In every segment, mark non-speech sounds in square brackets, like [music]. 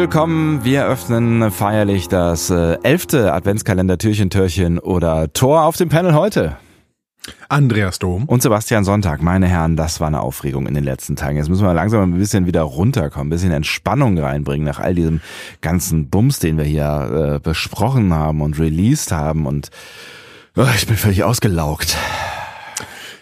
Willkommen. Wir öffnen feierlich das äh, elfte Adventskalender-Türchen-Türchen oder Tor auf dem Panel heute. Andreas Dom. Und Sebastian Sonntag. Meine Herren, das war eine Aufregung in den letzten Tagen. Jetzt müssen wir langsam ein bisschen wieder runterkommen, ein bisschen Entspannung reinbringen nach all diesem ganzen Bums, den wir hier äh, besprochen haben und released haben. Und oh, ich bin völlig ausgelaugt.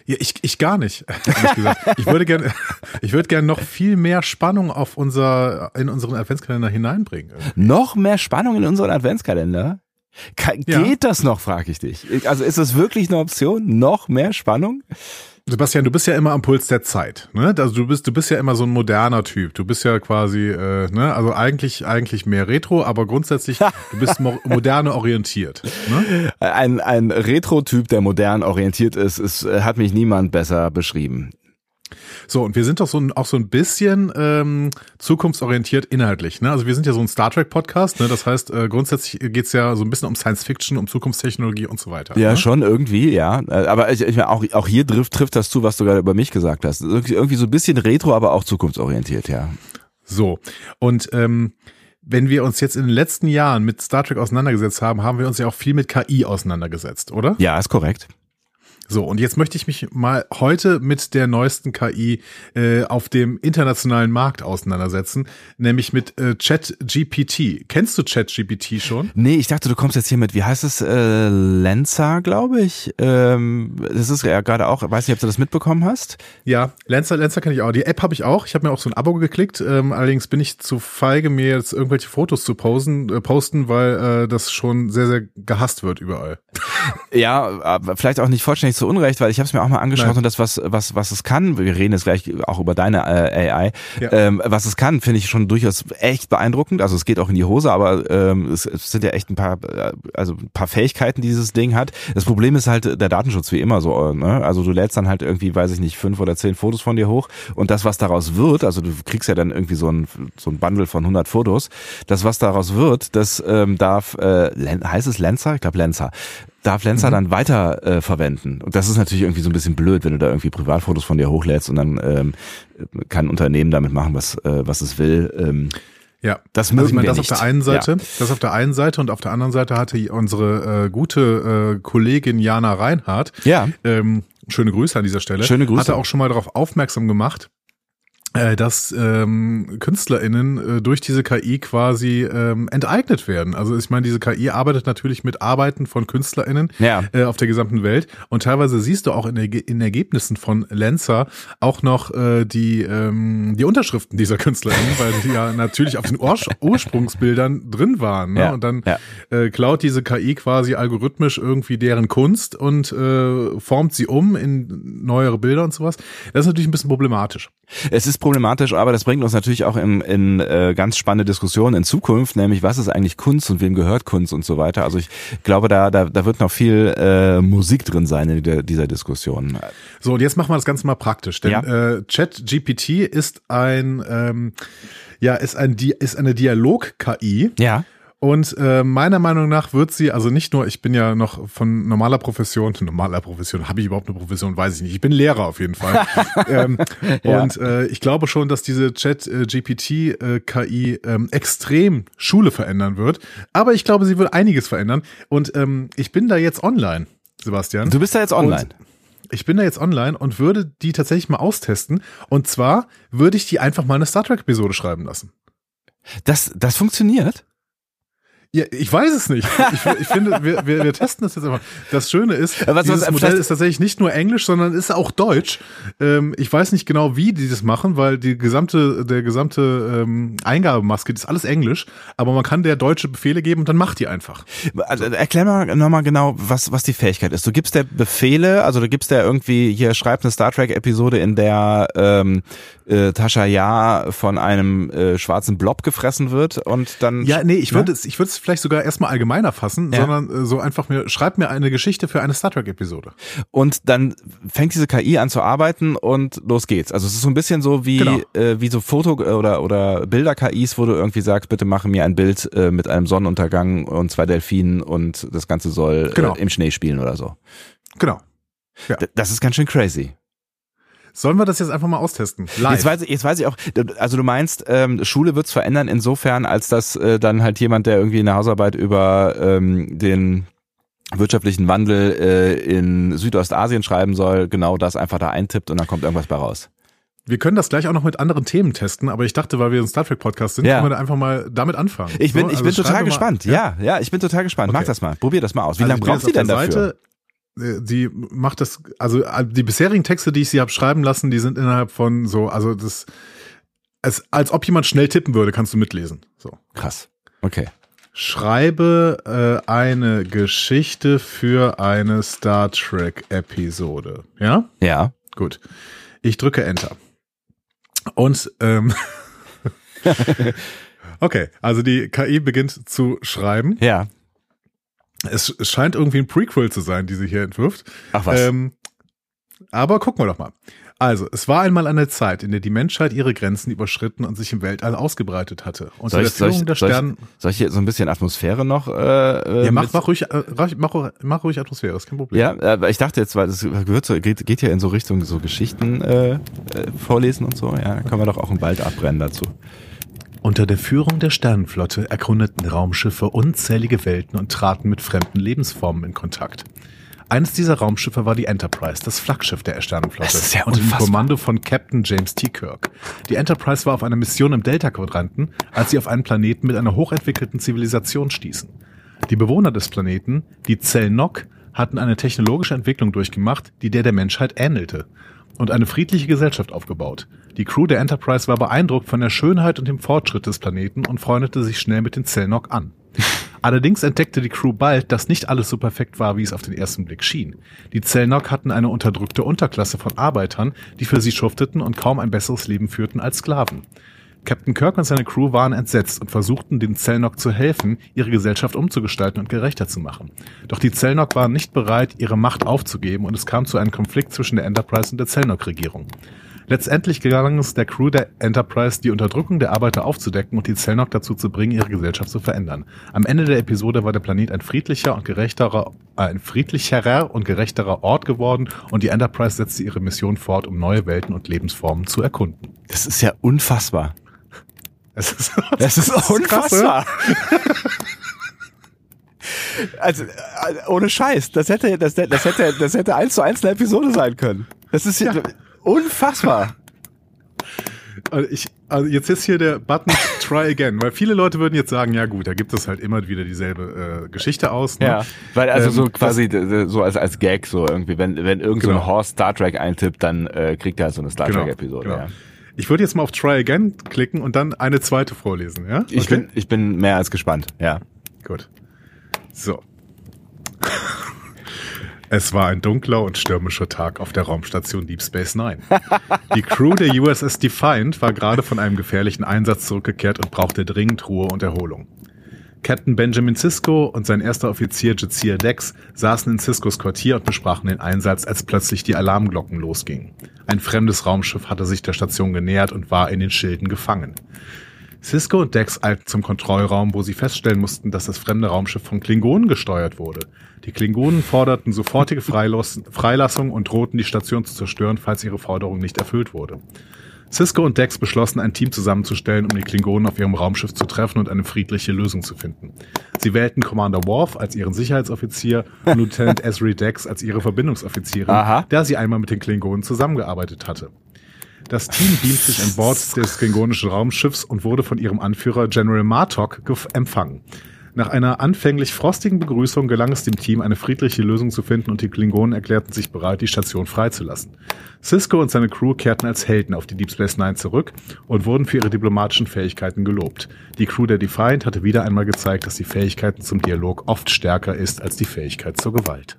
Ja, ich, ich gar nicht. [laughs] Ich würde gerne, [laughs] ich würde gerne noch viel mehr Spannung auf unser, in unseren Adventskalender hineinbringen. Noch mehr Spannung in unseren Adventskalender? Geht ja. das noch, frage ich dich. Also ist das wirklich eine Option? Noch mehr Spannung? Sebastian, du bist ja immer am Puls der Zeit. Ne? Also du bist, du bist ja immer so ein moderner Typ. Du bist ja quasi, äh, ne, also eigentlich, eigentlich mehr Retro, aber grundsätzlich, [laughs] du bist mo moderne orientiert. Ne? Ein, ein Retro-Typ, der modern orientiert ist, ist, hat mich niemand besser beschrieben. So, und wir sind doch so ein, auch so ein bisschen ähm, zukunftsorientiert inhaltlich. Ne? Also wir sind ja so ein Star Trek-Podcast, ne? das heißt, äh, grundsätzlich geht's ja so ein bisschen um Science Fiction, um Zukunftstechnologie und so weiter. Ja, ne? schon irgendwie, ja. Äh, aber ich, ich auch, auch hier trifft, trifft das zu, was du gerade über mich gesagt hast. Irgendwie so ein bisschen retro, aber auch zukunftsorientiert, ja. So, und ähm, wenn wir uns jetzt in den letzten Jahren mit Star Trek auseinandergesetzt haben, haben wir uns ja auch viel mit KI auseinandergesetzt, oder? Ja, ist korrekt. So, und jetzt möchte ich mich mal heute mit der neuesten KI äh, auf dem internationalen Markt auseinandersetzen, nämlich mit äh, ChatGPT. Kennst du ChatGPT schon? Nee, ich dachte, du kommst jetzt hier mit, wie heißt es, äh, Lenza, glaube ich. Ähm, das ist ja gerade auch, weiß nicht, ob du das mitbekommen hast. Ja, Lenza, Lenza kenne ich auch. Die App habe ich auch. Ich habe mir auch so ein Abo geklickt. Ähm, allerdings bin ich zu feige, mir jetzt irgendwelche Fotos zu posen, äh, posten, weil äh, das schon sehr, sehr gehasst wird überall. Ja, vielleicht auch nicht vollständig zu Unrecht, weil ich habe es mir auch mal angeschaut Nein. und das, was, was, was es kann, wir reden jetzt gleich auch über deine äh, AI, ja. ähm, was es kann, finde ich schon durchaus echt beeindruckend. Also es geht auch in die Hose, aber ähm, es, es sind ja echt ein paar, äh, also ein paar Fähigkeiten, die dieses Ding hat. Das Problem ist halt der Datenschutz wie immer so. Ne? Also du lädst dann halt irgendwie, weiß ich nicht, fünf oder zehn Fotos von dir hoch und das, was daraus wird, also du kriegst ja dann irgendwie so ein, so ein Bundle von 100 Fotos, das, was daraus wird, das ähm, darf, äh, heißt es Lenzer? Ich glaube Lenzer darf Lenzer mhm. dann weiter äh, verwenden. Und das ist natürlich irgendwie so ein bisschen blöd, wenn du da irgendwie Privatfotos von dir hochlädst und dann ähm, kann ein Unternehmen damit machen, was, äh, was es will. Ähm, ja, das mögen also ich meine, das nicht. auf der einen Seite, ja. das auf der einen Seite und auf der anderen Seite hatte unsere äh, gute äh, Kollegin Jana Reinhardt, ja. ähm, schöne Grüße an dieser Stelle, schöne Grüße. hatte auch schon mal darauf aufmerksam gemacht, dass ähm, KünstlerInnen äh, durch diese KI quasi ähm, enteignet werden. Also ich meine, diese KI arbeitet natürlich mit Arbeiten von KünstlerInnen ja. äh, auf der gesamten Welt und teilweise siehst du auch in, der, in Ergebnissen von Lenzer auch noch äh, die, ähm, die Unterschriften dieser KünstlerInnen, weil die ja natürlich auf den Ur Ursprungsbildern drin waren. Ne? Ja. Und dann ja. äh, klaut diese KI quasi algorithmisch irgendwie deren Kunst und äh, formt sie um in neuere Bilder und sowas. Das ist natürlich ein bisschen problematisch. Es ist problematisch, aber das bringt uns natürlich auch in, in äh, ganz spannende Diskussionen in Zukunft, nämlich was ist eigentlich Kunst und wem gehört Kunst und so weiter. Also ich glaube, da, da, da wird noch viel äh, Musik drin sein in der, dieser Diskussion. So, und jetzt machen wir das Ganze mal praktisch, denn ja. äh, ChatGPT ist ein ähm, ja, ist ein ist eine Dialog-KI. Ja. Und äh, meiner Meinung nach wird sie, also nicht nur, ich bin ja noch von normaler Profession, [laughs] normaler Profession, habe ich überhaupt eine Profession, weiß ich nicht. Ich bin Lehrer auf jeden Fall. [laughs] ähm, ja. Und äh, ich glaube schon, dass diese Chat-GPT-KI äh, ähm, extrem Schule verändern wird. Aber ich glaube, sie wird einiges verändern. Und ähm, ich bin da jetzt online, Sebastian. Du bist da jetzt online. Und ich bin da jetzt online und würde die tatsächlich mal austesten. Und zwar würde ich die einfach mal eine Star Trek-Episode schreiben lassen. Das, das funktioniert? Ja, ich weiß es nicht. Ich, ich finde, wir, wir, wir, testen das jetzt einfach. Das Schöne ist, was, dieses was, Modell ist tatsächlich nicht nur Englisch, sondern ist auch Deutsch. Ähm, ich weiß nicht genau, wie die das machen, weil die gesamte, der gesamte ähm, Eingabemaske, ist alles Englisch, aber man kann der deutsche Befehle geben und dann macht die einfach. Also, erklär mal nochmal genau, was, was die Fähigkeit ist. Du gibst der Befehle, also du gibst der irgendwie, hier schreibt eine Star Trek-Episode, in der ähm, äh, Tascha Ja von einem äh, schwarzen Blob gefressen wird und dann. Ja, nee, ich würde es, ich würde es vielleicht sogar erstmal allgemeiner fassen, ja. sondern äh, so einfach mir, schreib mir eine Geschichte für eine Star Trek-Episode. Und dann fängt diese KI an zu arbeiten und los geht's. Also es ist so ein bisschen so wie, genau. äh, wie so Foto- oder, oder Bilder-KIs, wo du irgendwie sagst, bitte mache mir ein Bild äh, mit einem Sonnenuntergang und zwei Delfinen und das Ganze soll genau. äh, im Schnee spielen oder so. Genau. Ja. Das ist ganz schön crazy. Sollen wir das jetzt einfach mal austesten? Live. Jetzt weiß ich, jetzt weiß ich auch, also du meinst, ähm, Schule wird's verändern insofern, als dass äh, dann halt jemand, der irgendwie eine Hausarbeit über ähm, den wirtschaftlichen Wandel äh, in Südostasien schreiben soll, genau das einfach da eintippt und dann kommt irgendwas bei raus. Wir können das gleich auch noch mit anderen Themen testen, aber ich dachte, weil wir ein Star Trek Podcast sind, ja. können wir da einfach mal damit anfangen. Ich bin, so, ich also bin total gespannt. Mal, ja? ja, ja, ich bin total gespannt. Okay. Mach das mal. Probier das mal aus. Wie also lange braucht sie denn dafür? Seite, die macht das, also äh, die bisherigen Texte, die ich sie habe schreiben lassen, die sind innerhalb von so, also das, es, als ob jemand schnell tippen würde, kannst du mitlesen. So. Krass. Okay. Schreibe äh, eine Geschichte für eine Star Trek Episode. Ja? Ja. Gut. Ich drücke Enter. Und ähm, [laughs] [laughs] okay, also die KI beginnt zu schreiben. Ja. Es, scheint irgendwie ein Prequel zu sein, die sie hier entwirft. Ach was. Ähm, aber gucken wir doch mal. Also, es war einmal eine Zeit, in der die Menschheit ihre Grenzen überschritten und sich im Weltall ausgebreitet hatte. Unter soll ich, der Führung der Sterne. Soll ich hier so ein bisschen Atmosphäre noch? Äh, äh ja, mach, mach, ruhig, äh, mach, mach ruhig Atmosphäre, ist kein Problem. Ja, aber ich dachte jetzt, weil das gehört so, geht, geht ja in so Richtung so Geschichten äh, äh, vorlesen und so. Ja, können wir doch auch einen Wald abbrennen dazu. Unter der Führung der Sternenflotte erkundeten Raumschiffe unzählige Welten und traten mit fremden Lebensformen in Kontakt. Eines dieser Raumschiffe war die Enterprise, das Flaggschiff der Sternenflotte, das ist ja unter dem Kommando von Captain James T. Kirk. Die Enterprise war auf einer Mission im Delta-Quadranten, als sie auf einen Planeten mit einer hochentwickelten Zivilisation stießen. Die Bewohner des Planeten, die Zellnok, hatten eine technologische Entwicklung durchgemacht, die der der Menschheit ähnelte und eine friedliche Gesellschaft aufgebaut. Die Crew der Enterprise war beeindruckt von der Schönheit und dem Fortschritt des Planeten und freundete sich schnell mit den Zellnok an. [laughs] Allerdings entdeckte die Crew bald, dass nicht alles so perfekt war, wie es auf den ersten Blick schien. Die Zellnok hatten eine unterdrückte Unterklasse von Arbeitern, die für sie schufteten und kaum ein besseres Leben führten als Sklaven. Captain Kirk und seine Crew waren entsetzt und versuchten den Zellnok zu helfen, ihre Gesellschaft umzugestalten und gerechter zu machen. Doch die Zellnok waren nicht bereit, ihre Macht aufzugeben und es kam zu einem Konflikt zwischen der Enterprise und der Zellnok-Regierung. Letztendlich gelang es der Crew der Enterprise, die Unterdrückung der Arbeiter aufzudecken und die Zellnok dazu zu bringen, ihre Gesellschaft zu verändern. Am Ende der Episode war der Planet ein friedlicher und gerechterer, äh, ein friedlicherer und gerechterer Ort geworden und die Enterprise setzte ihre Mission fort, um neue Welten und Lebensformen zu erkunden. Das ist ja unfassbar. Es ist, das ist unfassbar. also äh, ohne Scheiß, das hätte das, das hätte das hätte eins zu eins eine Episode sein können. Das ist ja. Unfassbar. Also ich, also jetzt ist hier der Button Try Again, weil viele Leute würden jetzt sagen, ja gut, da gibt es halt immer wieder dieselbe äh, Geschichte aus. Ne? Ja, weil also ähm, so quasi das, so als als Gag so irgendwie, wenn wenn irgend genau. so ein Horst Star Trek eintippt, dann äh, kriegt er halt so eine Star genau, Trek Episode. Genau. Ja. Ich würde jetzt mal auf Try Again klicken und dann eine zweite vorlesen, ja? Okay? Ich bin ich bin mehr als gespannt, ja. Gut. So. Es war ein dunkler und stürmischer Tag auf der Raumstation Deep Space Nine. Die Crew der USS Defiant war gerade von einem gefährlichen Einsatz zurückgekehrt und brauchte dringend Ruhe und Erholung. Captain Benjamin Sisko und sein erster Offizier Jazia Dex saßen in Siskos Quartier und besprachen den Einsatz, als plötzlich die Alarmglocken losgingen. Ein fremdes Raumschiff hatte sich der Station genähert und war in den Schilden gefangen. Cisco und Dex eilten zum Kontrollraum, wo sie feststellen mussten, dass das fremde Raumschiff von Klingonen gesteuert wurde. Die Klingonen forderten sofortige Freilassung und drohten die Station zu zerstören, falls ihre Forderung nicht erfüllt wurde. Cisco und Dex beschlossen, ein Team zusammenzustellen, um die Klingonen auf ihrem Raumschiff zu treffen und eine friedliche Lösung zu finden. Sie wählten Commander Worf als ihren Sicherheitsoffizier und Lieutenant [laughs] Esri Dex als ihre Verbindungsoffizierin, Aha. da sie einmal mit den Klingonen zusammengearbeitet hatte. Das Team beamt sich an Bord des klingonischen Raumschiffs und wurde von ihrem Anführer General Martok empfangen. Nach einer anfänglich frostigen Begrüßung gelang es dem Team, eine friedliche Lösung zu finden und die Klingonen erklärten sich bereit, die Station freizulassen. Cisco und seine Crew kehrten als Helden auf die Deep Space Nine zurück und wurden für ihre diplomatischen Fähigkeiten gelobt. Die Crew der Defiant hatte wieder einmal gezeigt, dass die Fähigkeiten zum Dialog oft stärker ist als die Fähigkeit zur Gewalt.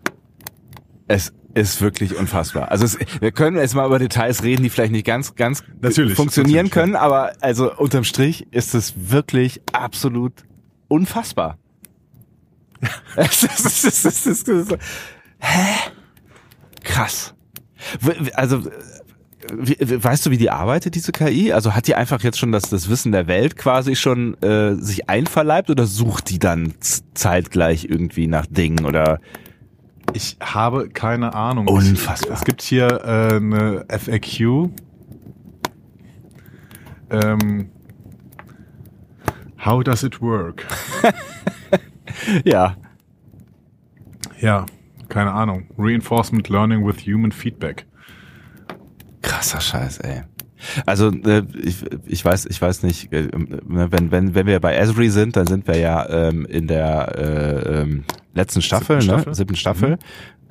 Es ist wirklich unfassbar. Also es, wir können jetzt mal über Details reden, die vielleicht nicht ganz, ganz natürlich, funktionieren natürlich, können, aber also unterm Strich ist es wirklich absolut unfassbar. hä? Krass. Also wie, weißt du, wie die arbeitet, diese KI? Also hat die einfach jetzt schon das, das Wissen der Welt quasi schon äh, sich einverleibt oder sucht die dann zeitgleich irgendwie nach Dingen oder ich habe keine Ahnung. Unfassbar. Es gibt hier äh, eine FAQ. Ähm, how does it work? [laughs] ja. Ja, keine Ahnung. Reinforcement Learning with Human Feedback. Krasser Scheiß, ey. Also äh, ich, ich weiß ich weiß nicht äh, ne, wenn wenn wenn wir bei Esri sind dann sind wir ja ähm, in der äh, ähm, letzten Staffel, siebten ne? Staffel, siebten Staffel. Mhm.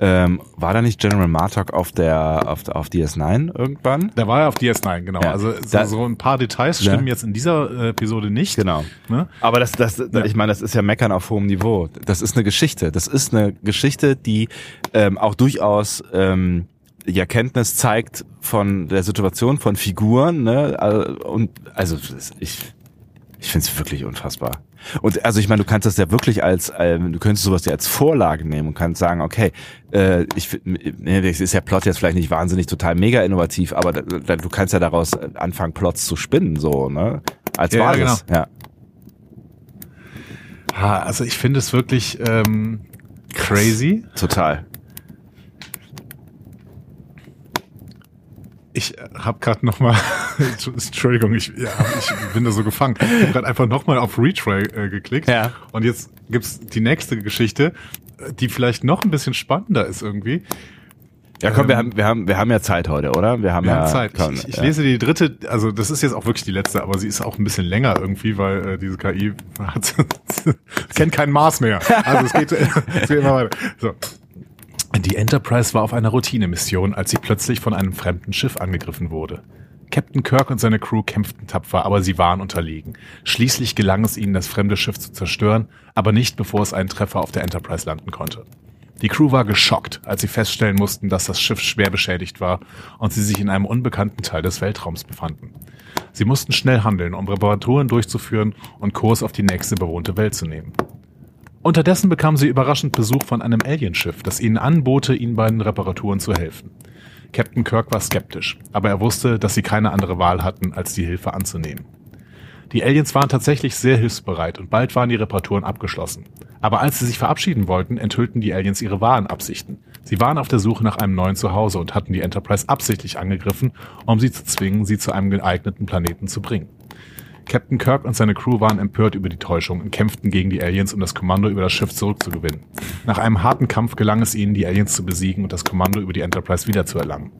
Ähm, war da nicht General Martok auf der auf, auf DS9 irgendwann? Da war er auf DS9, genau. Ja. Also so, da, so, ein paar Details stimmen ja. jetzt in dieser äh, Episode nicht. Genau. Ne? Aber das, das, ja. ich meine, das ist ja Meckern auf hohem Niveau. Das ist eine Geschichte. Das ist eine Geschichte, die ähm, auch durchaus ähm, ja Kenntnis zeigt von der Situation von Figuren. Ne? Und also ich ich finde es wirklich unfassbar. Und also ich meine, du kannst das ja wirklich als, äh, du könntest sowas ja als Vorlage nehmen und kannst sagen, okay, äh, ich ne, das ist ja Plot jetzt vielleicht nicht wahnsinnig total mega innovativ, aber da, da, du kannst ja daraus anfangen, Plots zu spinnen, so, ne? Als ja, Basis. Ja, genau. ja. Also ich finde es wirklich ähm, crazy. Total. Ich habe gerade noch mal, [laughs] Entschuldigung, ich, ja, ich bin da so gefangen. Ich habe gerade einfach noch mal auf Retray äh, geklickt. Ja. Und jetzt gibt's die nächste Geschichte, die vielleicht noch ein bisschen spannender ist irgendwie. Ja, komm, ähm, wir haben, wir haben, wir haben ja Zeit heute, oder? Wir haben wir ja haben Zeit. Komm, ich, ich ja. lese die dritte, also das ist jetzt auch wirklich die letzte, aber sie ist auch ein bisschen länger irgendwie, weil äh, diese KI hat, [laughs] kennt kein Maß mehr. Also es geht, [laughs] es geht immer weiter. So. Die Enterprise war auf einer Routinemission, als sie plötzlich von einem fremden Schiff angegriffen wurde. Captain Kirk und seine Crew kämpften tapfer, aber sie waren unterlegen. Schließlich gelang es ihnen, das fremde Schiff zu zerstören, aber nicht bevor es einen Treffer auf der Enterprise landen konnte. Die Crew war geschockt, als sie feststellen mussten, dass das Schiff schwer beschädigt war und sie sich in einem unbekannten Teil des Weltraums befanden. Sie mussten schnell handeln, um Reparaturen durchzuführen und Kurs auf die nächste bewohnte Welt zu nehmen. Unterdessen bekamen sie überraschend Besuch von einem Alienschiff, das ihnen anbote, ihnen bei den Reparaturen zu helfen. Captain Kirk war skeptisch, aber er wusste, dass sie keine andere Wahl hatten, als die Hilfe anzunehmen. Die Aliens waren tatsächlich sehr hilfsbereit und bald waren die Reparaturen abgeschlossen. Aber als sie sich verabschieden wollten, enthüllten die Aliens ihre wahren Absichten. Sie waren auf der Suche nach einem neuen Zuhause und hatten die Enterprise absichtlich angegriffen, um sie zu zwingen, sie zu einem geeigneten Planeten zu bringen. Captain Kirk und seine Crew waren empört über die Täuschung und kämpften gegen die Aliens, um das Kommando über das Schiff zurückzugewinnen. Nach einem harten Kampf gelang es ihnen, die Aliens zu besiegen und das Kommando über die Enterprise wiederzuerlangen.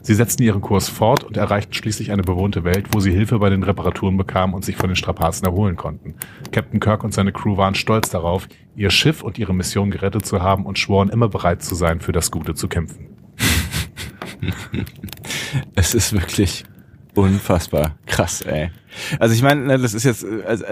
Sie setzten ihren Kurs fort und erreichten schließlich eine bewohnte Welt, wo sie Hilfe bei den Reparaturen bekamen und sich von den Strapazen erholen konnten. Captain Kirk und seine Crew waren stolz darauf, ihr Schiff und ihre Mission gerettet zu haben und schworen immer bereit zu sein, für das Gute zu kämpfen. [laughs] es ist wirklich unfassbar krass, ey. Also ich meine, ne, das ist jetzt, also,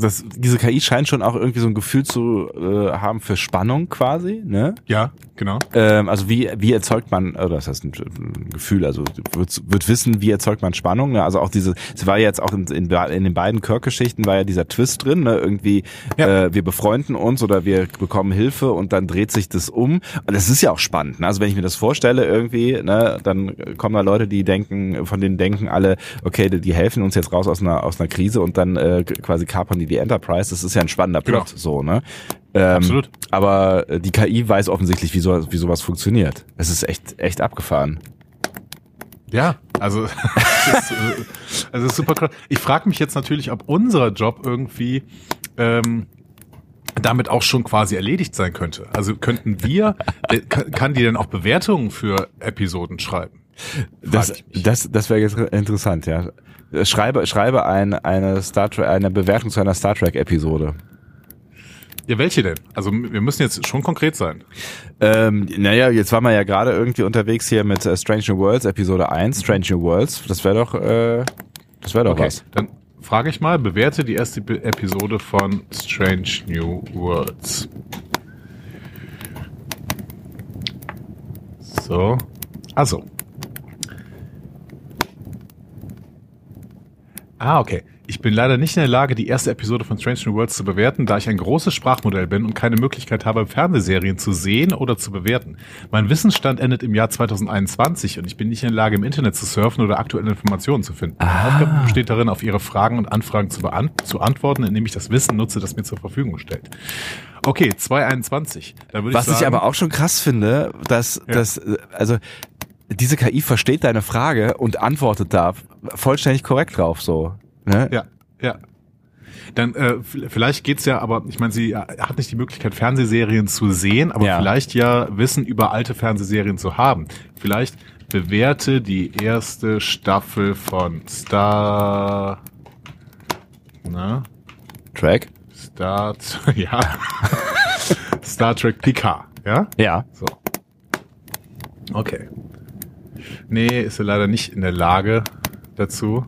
das, diese KI scheint schon auch irgendwie so ein Gefühl zu äh, haben für Spannung quasi, ne? Ja, genau. Ähm, also wie wie erzeugt man, oder das heißt ein, ein Gefühl, also wird, wird wissen, wie erzeugt man Spannung, ne? Also auch diese, es war jetzt auch in, in, in den beiden Kirk-Geschichten war ja dieser Twist drin, ne? Irgendwie, ja. äh, wir befreunden uns oder wir bekommen Hilfe und dann dreht sich das um. Und das ist ja auch spannend, ne? Also wenn ich mir das vorstelle irgendwie, ne, dann kommen da Leute, die denken, von denen denken alle, okay, die, die helfen uns jetzt raus aus einer aus einer Krise und dann äh, quasi kapern die die Enterprise. Das ist ja ein spannender Plot, genau. so ne. Ähm, Absolut. Aber äh, die KI weiß offensichtlich, wie, so, wie sowas funktioniert. Es ist echt echt abgefahren. Ja, also [laughs] es ist, also ist super krass. Ich frage mich jetzt natürlich, ob unser Job irgendwie ähm, damit auch schon quasi erledigt sein könnte. Also könnten wir, äh, kann die denn auch Bewertungen für Episoden schreiben? Das, das, das wäre jetzt interessant, ja. Schreibe, schreibe ein, eine Star Trek, eine Bewertung zu einer Star Trek Episode. Ja, welche denn? Also wir müssen jetzt schon konkret sein. Ähm, naja, jetzt waren wir ja gerade irgendwie unterwegs hier mit äh, Strange New Worlds, Episode 1, Strange New Worlds. Das wäre doch, äh, das wäre doch okay, was. Dann frage ich mal, bewerte die erste Episode von Strange New Worlds. So. Also. Ah, okay. Ich bin leider nicht in der Lage, die erste Episode von Strange New Worlds zu bewerten, da ich ein großes Sprachmodell bin und keine Möglichkeit habe, Fernsehserien zu sehen oder zu bewerten. Mein Wissensstand endet im Jahr 2021 und ich bin nicht in der Lage, im Internet zu surfen oder aktuelle Informationen zu finden. Meine ah. Aufgabe besteht darin, auf Ihre Fragen und Anfragen zu, zu antworten, indem ich das Wissen nutze, das mir zur Verfügung stellt. Okay, 221. Da würde Was ich, sagen, ich aber auch schon krass finde, dass, ja. dass also diese KI versteht deine Frage und antwortet da vollständig korrekt drauf so. Ne? Ja, ja. Dann äh, vielleicht geht's ja, aber ich meine, sie hat nicht die Möglichkeit, Fernsehserien zu sehen, aber ja. vielleicht ja Wissen über alte Fernsehserien zu haben. Vielleicht bewerte die erste Staffel von Star na? Track? Star [laughs] ja. Star Trek Picard, ja? Ja. So. Okay. Nee, ist sie leider nicht in der Lage dazu.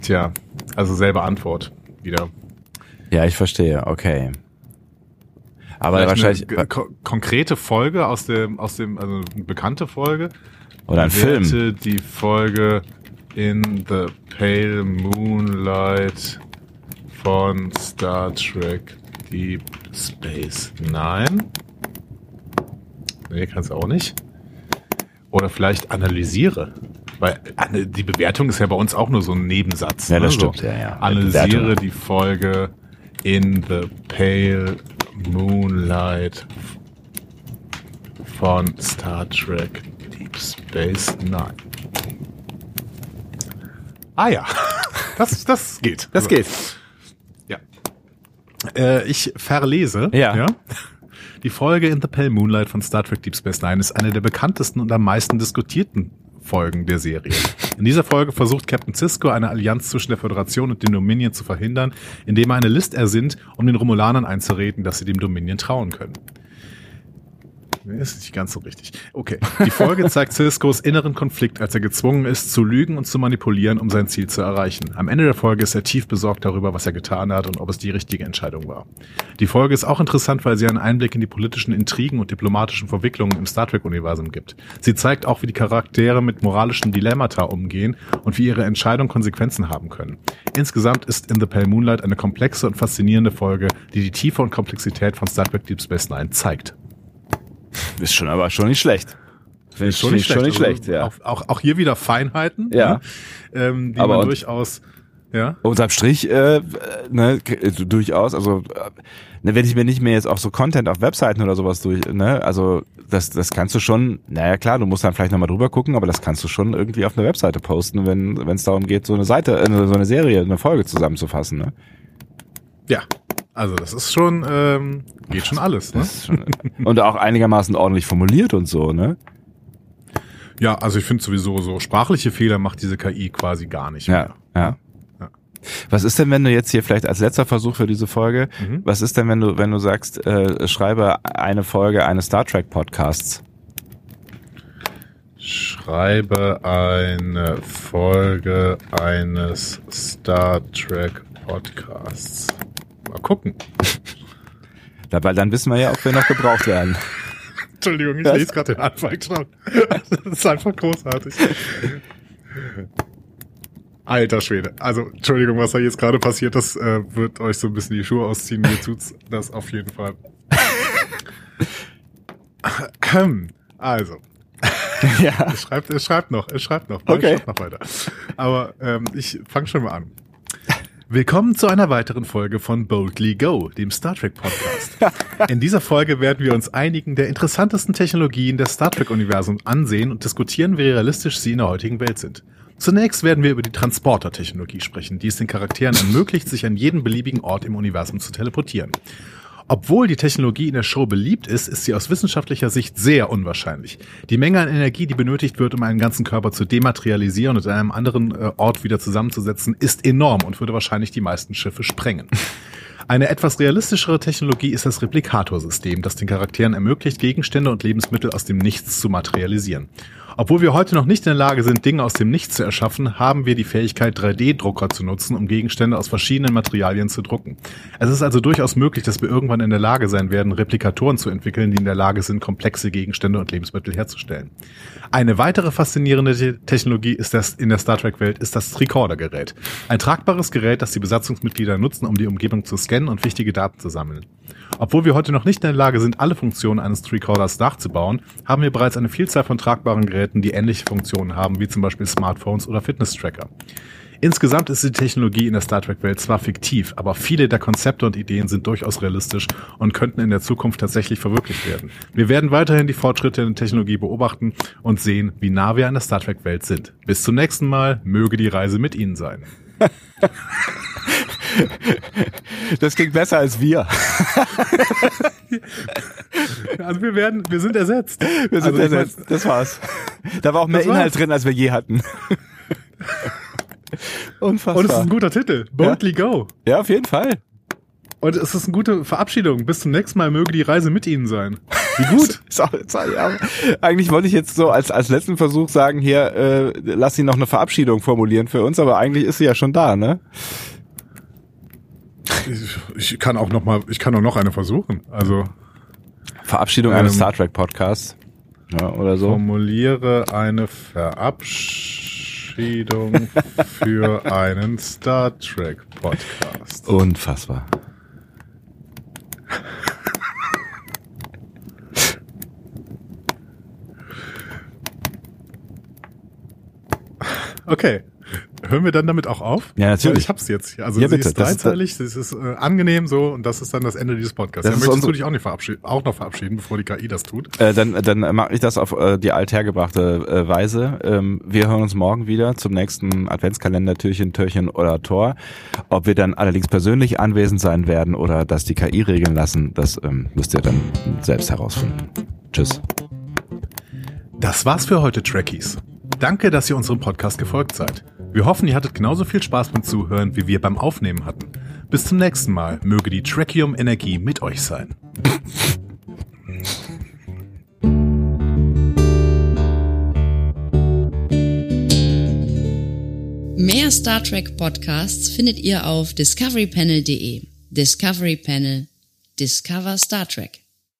Tja, also selbe Antwort wieder. Ja, ich verstehe, okay. Aber Vielleicht wahrscheinlich. Ko konkrete Folge aus dem, aus dem, also eine bekannte Folge. Oder ein Film. die Folge In the Pale Moonlight von Star Trek Deep Space Nine. Nee, kannst du auch nicht. Oder vielleicht analysiere. Weil die Bewertung ist ja bei uns auch nur so ein Nebensatz. Ja, das ne? stimmt, so, ja, ja. Analysiere die Folge in the Pale Moonlight von Star Trek Deep Space Nine. Ah ja, [laughs] das, das geht. Das geht. Ja. Äh, ich verlese. Ja. ja. Die Folge In the Pale Moonlight von Star Trek Deep Space Nine ist eine der bekanntesten und am meisten diskutierten Folgen der Serie. In dieser Folge versucht Captain Cisco eine Allianz zwischen der Föderation und den Dominion zu verhindern, indem er eine List ersinnt, um den Romulanern einzureden, dass sie dem Dominion trauen können. Nee, ist nicht ganz so richtig. Okay. Die Folge [laughs] zeigt Ciscos inneren Konflikt, als er gezwungen ist, zu lügen und zu manipulieren, um sein Ziel zu erreichen. Am Ende der Folge ist er tief besorgt darüber, was er getan hat und ob es die richtige Entscheidung war. Die Folge ist auch interessant, weil sie einen Einblick in die politischen Intrigen und diplomatischen Verwicklungen im Star Trek-Universum gibt. Sie zeigt auch, wie die Charaktere mit moralischen Dilemmata umgehen und wie ihre Entscheidungen Konsequenzen haben können. Insgesamt ist In the Pale Moonlight eine komplexe und faszinierende Folge, die die Tiefe und Komplexität von Star Trek Deep Space Nine zeigt. Ist schon aber schon nicht schlecht. Finde ich schon nicht schlecht, schon nicht also schlecht ja. Auch, auch, auch hier wieder Feinheiten, ja. Ne? Ähm, die aber man durchaus ja. Unterm Strich, äh, ne, durchaus, also ne, wenn ich mir nicht mehr jetzt auch so Content auf Webseiten oder sowas durch, ne, also das, das kannst du schon, naja klar, du musst dann vielleicht nochmal drüber gucken, aber das kannst du schon irgendwie auf eine Webseite posten, wenn wenn es darum geht, so eine Seite, äh, so eine Serie, eine Folge zusammenzufassen, ne? Ja, also das ist schon, ähm, geht schon alles. Ne? Schon, und auch einigermaßen ordentlich formuliert und so, ne? Ja, also ich finde sowieso so sprachliche Fehler macht diese KI quasi gar nicht mehr. Ja, ja. Was ist denn, wenn du jetzt hier vielleicht als letzter Versuch für diese Folge, mhm. was ist denn, wenn du, wenn du sagst, äh, schreibe eine Folge eines Star Trek Podcasts? Schreibe eine Folge eines Star Trek Podcasts. Mal gucken. Ja, weil dann wissen wir ja, ob wir noch gebraucht werden. Entschuldigung, ich Was? lese gerade den Anfang schon. Das ist einfach großartig. Alter Schwede. Also, Entschuldigung, was da jetzt gerade passiert, das äh, wird euch so ein bisschen die Schuhe ausziehen. Mir tut's das auf jeden Fall. also. Ja. Es schreibt, es schreibt noch, es schreibt noch. Okay. Schreibt noch weiter. Aber ähm, ich fange schon mal an. Willkommen zu einer weiteren Folge von Boldly Go, dem Star Trek Podcast. [laughs] In dieser Folge werden wir uns einigen der interessantesten Technologien des Star Trek Universums ansehen und diskutieren, wie realistisch sie in der heutigen Welt sind. Zunächst werden wir über die Transporter-Technologie sprechen, die es den Charakteren ermöglicht, sich an jeden beliebigen Ort im Universum zu teleportieren. Obwohl die Technologie in der Show beliebt ist, ist sie aus wissenschaftlicher Sicht sehr unwahrscheinlich. Die Menge an Energie, die benötigt wird, um einen ganzen Körper zu dematerialisieren und an einem anderen äh, Ort wieder zusammenzusetzen, ist enorm und würde wahrscheinlich die meisten Schiffe sprengen. Eine etwas realistischere Technologie ist das Replikator-System, das den Charakteren ermöglicht, Gegenstände und Lebensmittel aus dem Nichts zu materialisieren. Obwohl wir heute noch nicht in der Lage sind, Dinge aus dem Nichts zu erschaffen, haben wir die Fähigkeit, 3D-Drucker zu nutzen, um Gegenstände aus verschiedenen Materialien zu drucken. Es ist also durchaus möglich, dass wir irgendwann in der Lage sein werden, Replikatoren zu entwickeln, die in der Lage sind, komplexe Gegenstände und Lebensmittel herzustellen. Eine weitere faszinierende Technologie ist das in der Star Trek-Welt ist das Tricorder-Gerät. Ein tragbares Gerät, das die Besatzungsmitglieder nutzen, um die Umgebung zu scannen und wichtige Daten zu sammeln. Obwohl wir heute noch nicht in der Lage sind, alle Funktionen eines Tricorders nachzubauen, haben wir bereits eine Vielzahl von tragbaren Geräten, die ähnliche Funktionen haben, wie zum Beispiel Smartphones oder Fitness-Tracker. Insgesamt ist die Technologie in der Star Trek-Welt zwar fiktiv, aber viele der Konzepte und Ideen sind durchaus realistisch und könnten in der Zukunft tatsächlich verwirklicht werden. Wir werden weiterhin die Fortschritte in der Technologie beobachten und sehen, wie nah wir an der Star Trek-Welt sind. Bis zum nächsten Mal, möge die Reise mit Ihnen sein. Das klingt besser als wir. Also wir werden, wir sind ersetzt. Wir sind also ersetzt. Das war's. Da war auch mehr Inhalt drin, als wir je hatten. Unfassbar. Und es ist ein guter Titel. Boldly ja. Go. Ja, auf jeden Fall. Und es ist eine gute Verabschiedung. Bis zum nächsten Mal möge die Reise mit Ihnen sein. Wie gut. [laughs] eigentlich wollte ich jetzt so als, als letzten Versuch sagen, hier, äh, lass sie noch eine Verabschiedung formulieren für uns, aber eigentlich ist sie ja schon da, ne? Ich, ich kann auch noch mal, ich kann auch noch eine versuchen. Also Verabschiedung ähm, eines Star Trek Podcasts ja, oder so. Formuliere eine Verabschiedung [laughs] für einen Star Trek Podcast. Unfassbar. Okay. Hören wir dann damit auch auf? Ja, natürlich. Ich hab's jetzt. Also ja, sie bitte. ist dreizeilig, das ist, äh, angenehm so und das ist dann das Ende dieses Podcasts. Das ja, möchtest du dich auch, nicht verabschieden, auch noch verabschieden, bevor die KI das tut? Äh, dann dann mache ich das auf äh, die althergebrachte äh, Weise. Ähm, wir hören uns morgen wieder zum nächsten Adventskalender Türchen, Türchen oder Tor. Ob wir dann allerdings persönlich anwesend sein werden oder das die KI regeln lassen, das ähm, müsst ihr dann selbst herausfinden. Tschüss. Das war's für heute, Trekkies. Danke, dass ihr unserem Podcast gefolgt seid. Wir hoffen, ihr hattet genauso viel Spaß beim Zuhören, wie wir beim Aufnehmen hatten. Bis zum nächsten Mal. Möge die Trachium-Energie mit euch sein. Mehr Star Trek Podcasts findet ihr auf discoverypanel.de. Discovery Panel. Discover Star Trek.